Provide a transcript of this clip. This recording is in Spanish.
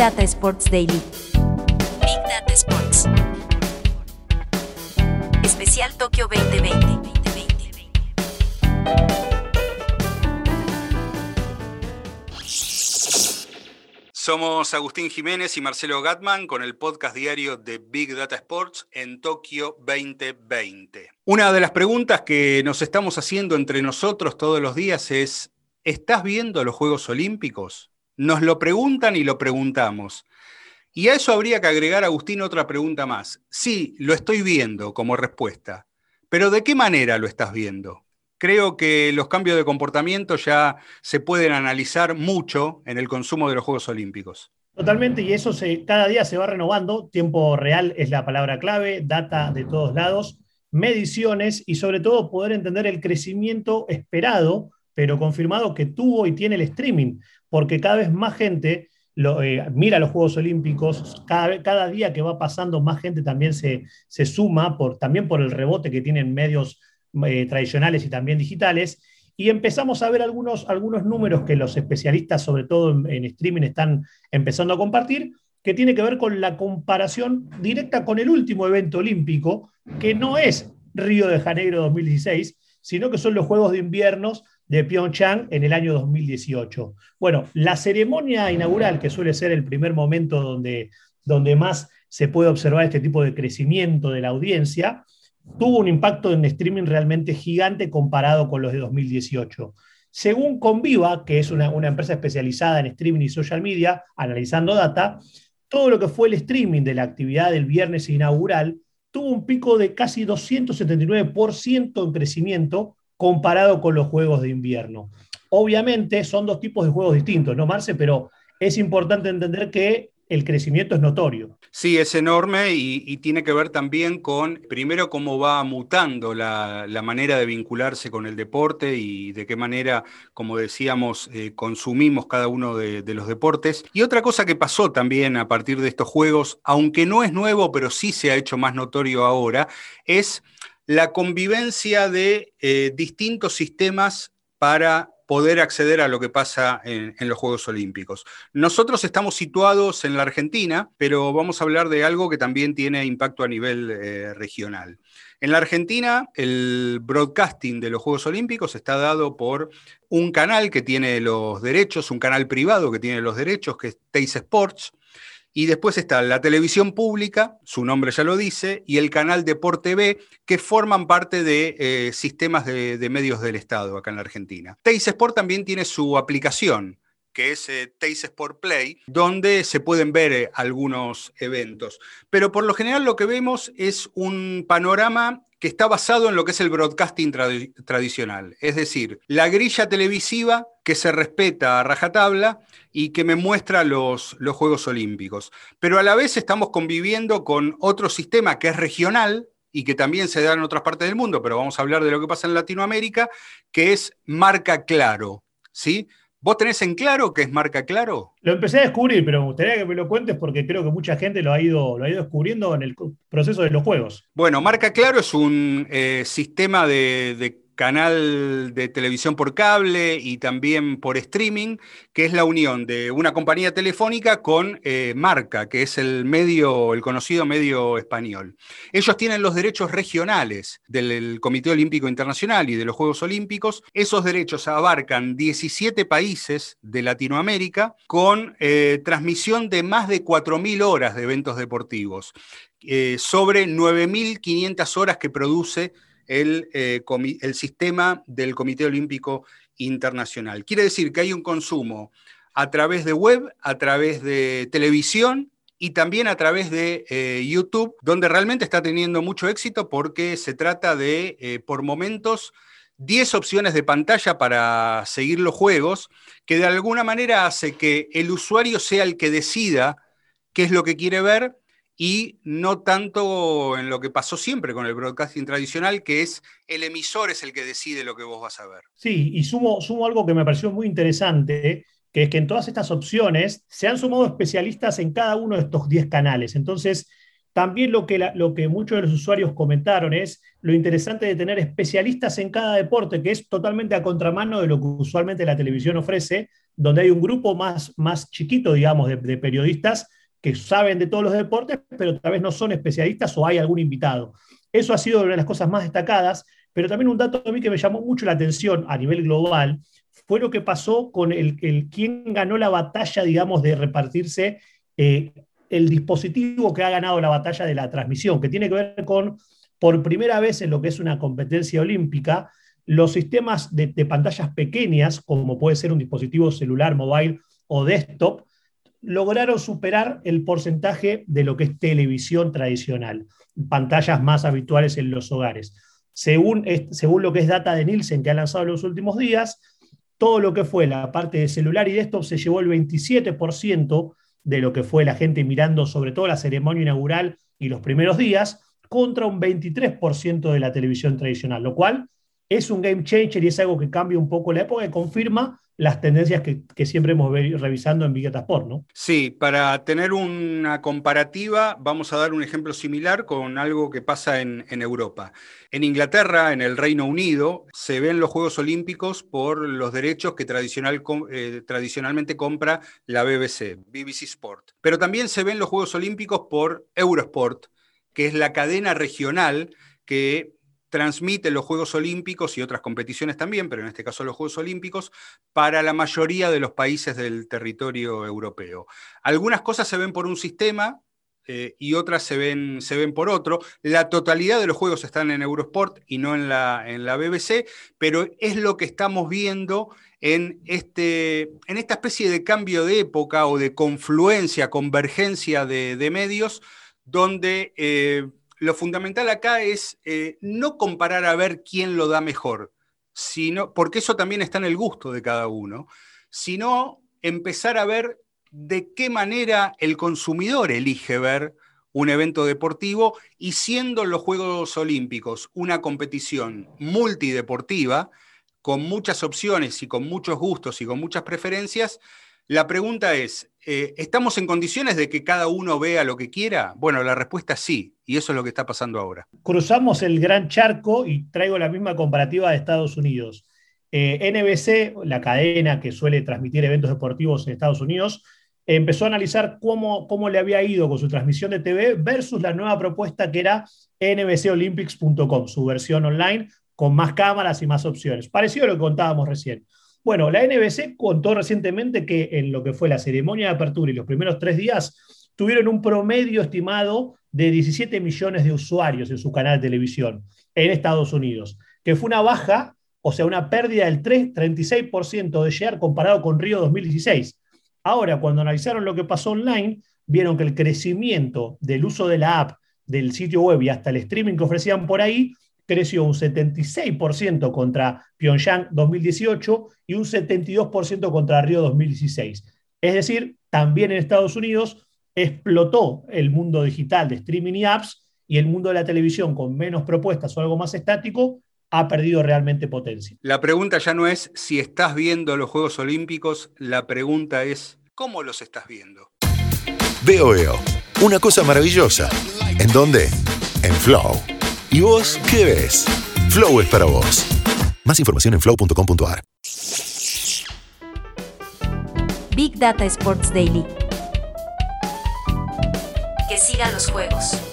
Data Sports Daily. Big Data Sports. Especial Tokio 2020. Somos Agustín Jiménez y Marcelo Gatman con el podcast diario de Big Data Sports en Tokio 2020. Una de las preguntas que nos estamos haciendo entre nosotros todos los días es, ¿estás viendo los Juegos Olímpicos? Nos lo preguntan y lo preguntamos. Y a eso habría que agregar, Agustín, otra pregunta más. Sí, lo estoy viendo como respuesta, pero ¿de qué manera lo estás viendo? Creo que los cambios de comportamiento ya se pueden analizar mucho en el consumo de los Juegos Olímpicos. Totalmente, y eso cada día se va renovando. Tiempo real es la palabra clave, data de todos lados, mediciones y sobre todo poder entender el crecimiento esperado, pero confirmado que tuvo y tiene el streaming, porque cada vez más gente lo, eh, mira los Juegos Olímpicos, cada, día que va pasando más gente también se, suma, por, también por el rebote que tienen medios eh, tradicionales y también digitales, y empezamos a ver algunos, algunos números que los especialistas, sobre todo en, streaming, están empezando a compartir, que tiene que ver con la comparación directa con el último evento olímpico, que no es Río de Janeiro 2016, sino que son los Juegos de Invierno de Pyeongchang en el año 2018. Bueno, la ceremonia inaugural, que suele ser el primer momento donde, donde más se puede observar este tipo de crecimiento de la audiencia, tuvo un impacto en streaming realmente gigante comparado con los de 2018. Según Conviva, que es una, empresa especializada en streaming y social media, analizando data, todo lo que fue el streaming de la actividad del viernes inaugural tuvo un pico de casi 279% en crecimiento comparado con los juegos de invierno. Obviamente son dos tipos de juegos distintos, ¿no, Marce? Pero es importante entender que el crecimiento es notorio. Sí, es enorme y, tiene que ver también con, primero, cómo va mutando la, manera de vincularse con el deporte y de qué manera, como decíamos, eh, consumimos cada uno de, los deportes. Y otra cosa que pasó también a partir de estos juegos, aunque no es nuevo, pero sí se ha hecho más notorio ahora, es la convivencia de eh, distintos sistemas para poder acceder a lo que pasa en, los Juegos Olímpicos. Nosotros estamos situados en la Argentina, pero vamos a hablar de algo que también tiene impacto a nivel eh, regional. En la Argentina, el broadcasting de los Juegos Olímpicos está dado por un canal que tiene los derechos, un canal privado que tiene los derechos, que es Teis Sports, y después está la televisión pública, su nombre ya lo dice, y el canal Deporte B, que forman parte de eh, sistemas de, medios del Estado acá en la Argentina. Teis Sport también tiene su aplicación, que es eh, Teis Sport Play, donde se pueden ver eh, algunos eventos. Pero por lo general lo que vemos es un panorama que está basado en lo que es el broadcasting tradicional, es decir, la grilla televisiva que se respeta a rajatabla y que me muestra los, los Juegos Olímpicos. Pero a la vez estamos conviviendo con otro sistema que es regional, y que también se da en otras partes del mundo, pero vamos a hablar de lo que pasa en Latinoamérica, que es marca claro. ¿sí? ¿Vos tenés en claro qué es marca claro? Lo empecé a descubrir, pero me gustaría que me lo cuentes porque creo que mucha gente lo ha ido, lo ha ido descubriendo en el proceso de los juegos. Bueno, marca claro es un eh, sistema de canal de televisión por cable y también por streaming, que es la unión de una compañía telefónica con eh, Marca, que es el medio, el conocido medio español. Ellos tienen los derechos regionales del Comité Olímpico Internacional y de los Juegos Olímpicos. Esos derechos abarcan 17 países de Latinoamérica con eh, transmisión de más de 4.000 horas de eventos deportivos, eh, sobre 9.500 horas que produce eh, el, sistema del Comité Olímpico Internacional. Quiere decir que hay un consumo a través de web, a través de televisión y también a través de eh, YouTube, donde realmente está teniendo mucho éxito porque se trata de, eh, por momentos, 10 opciones de pantalla para seguir los juegos, que de alguna manera hace que el usuario sea el que decida qué es lo que quiere ver y no tanto en lo que pasó siempre con el broadcasting tradicional, que es el emisor es el que decide lo que vos vas a ver. Sí, y sumo, sumo algo que me pareció muy interesante, que es que en todas estas opciones se han sumado especialistas en cada uno de estos 10 canales. Entonces, también lo que, lo que muchos de los usuarios comentaron es lo interesante de tener especialistas en cada deporte, que es totalmente a contramano de lo que usualmente la televisión ofrece, donde hay un grupo más, más chiquito, digamos, de, de periodistas que saben de todos los deportes, pero tal vez no son especialistas o hay algún invitado. Eso ha sido una de las cosas más destacadas, pero también un dato a mí que me llamó mucho la atención a nivel global fue lo que pasó con el, quién ganó la batalla, digamos, de repartirse eh, el dispositivo que ha ganado la batalla de la transmisión, que tiene que ver con, por primera vez en lo que es una competencia olímpica, los sistemas de, de pantallas pequeñas, como puede ser un dispositivo celular, mobile o desktop, lograron superar el porcentaje de lo que es televisión tradicional, pantallas más habituales en los hogares. Según, según lo que es data de Nielsen que ha lanzado en los últimos días, todo lo que fue la parte de celular y desktop se llevó el 27% de lo que fue la gente mirando sobre todo la ceremonia inaugural y los primeros días, contra un 23% de la televisión tradicional, lo cual es un game changer y es algo que cambia un poco la época y confirma las tendencias que, siempre hemos revisando en Big Data Sport, ¿no? Sí, para tener una comparativa, vamos a dar un ejemplo similar con algo que pasa en, Europa. En Inglaterra, en el Reino Unido, se ven los Juegos Olímpicos por los derechos que tradicional, eh, tradicionalmente compra la BBC, BBC Sport. Pero también se ven los Juegos Olímpicos por Eurosport, que es la cadena regional que transmite los Juegos Olímpicos y otras competiciones también, pero en este caso los Juegos Olímpicos, para la mayoría de los países del territorio europeo. Algunas cosas se ven por un sistema eh, y otras se ven, se ven por otro. La totalidad de los juegos están en Eurosport y no en la, en la BBC, pero es lo que estamos viendo en, este, en esta especie de cambio de época o de confluencia, convergencia de, medios, donde... Eh, lo fundamental acá es eh, no comparar a ver quién lo da mejor, sino, porque eso también está en el gusto de cada uno, sino empezar a ver de qué manera el consumidor elige ver un evento deportivo y siendo los Juegos Olímpicos una competición multideportiva, con muchas opciones y con muchos gustos y con muchas preferencias, la pregunta es, eh, ¿estamos en condiciones de que cada uno vea lo que quiera? Bueno, la respuesta es sí, y eso es lo que está pasando ahora. Cruzamos el gran charco y traigo la misma comparativa de Estados Unidos. Eh, NBC, la cadena que suele transmitir eventos deportivos en Estados Unidos, empezó a analizar cómo, cómo le había ido con su transmisión de TV versus la nueva propuesta que era nbcolympics.com, su versión online con más cámaras y más opciones. Parecido a lo que contábamos recién. Bueno, la NBC contó recientemente que en lo que fue la ceremonia de apertura y los primeros tres días tuvieron un promedio estimado de 17 millones de usuarios en su canal de televisión en Estados Unidos, que fue una baja, o sea, una pérdida del 3, 36% de share comparado con Río 2016. Ahora, cuando analizaron lo que pasó online, vieron que el crecimiento del uso de la app, del sitio web y hasta el streaming que ofrecían por ahí creció un 76% contra Pyongyang 2018 y un 72% contra Río 2016. Es decir, también en Estados Unidos explotó el mundo digital de streaming y apps y el mundo de la televisión con menos propuestas o algo más estático ha perdido realmente potencia. La pregunta ya no es si estás viendo los Juegos Olímpicos, la pregunta es ¿cómo los estás viendo? Veo, veo. Una cosa maravillosa. ¿En dónde? En Flow. ¿Y vos qué ves? Flow es para vos. Más información en flow.com.ar. Big Data Sports Daily. Que sigan los juegos.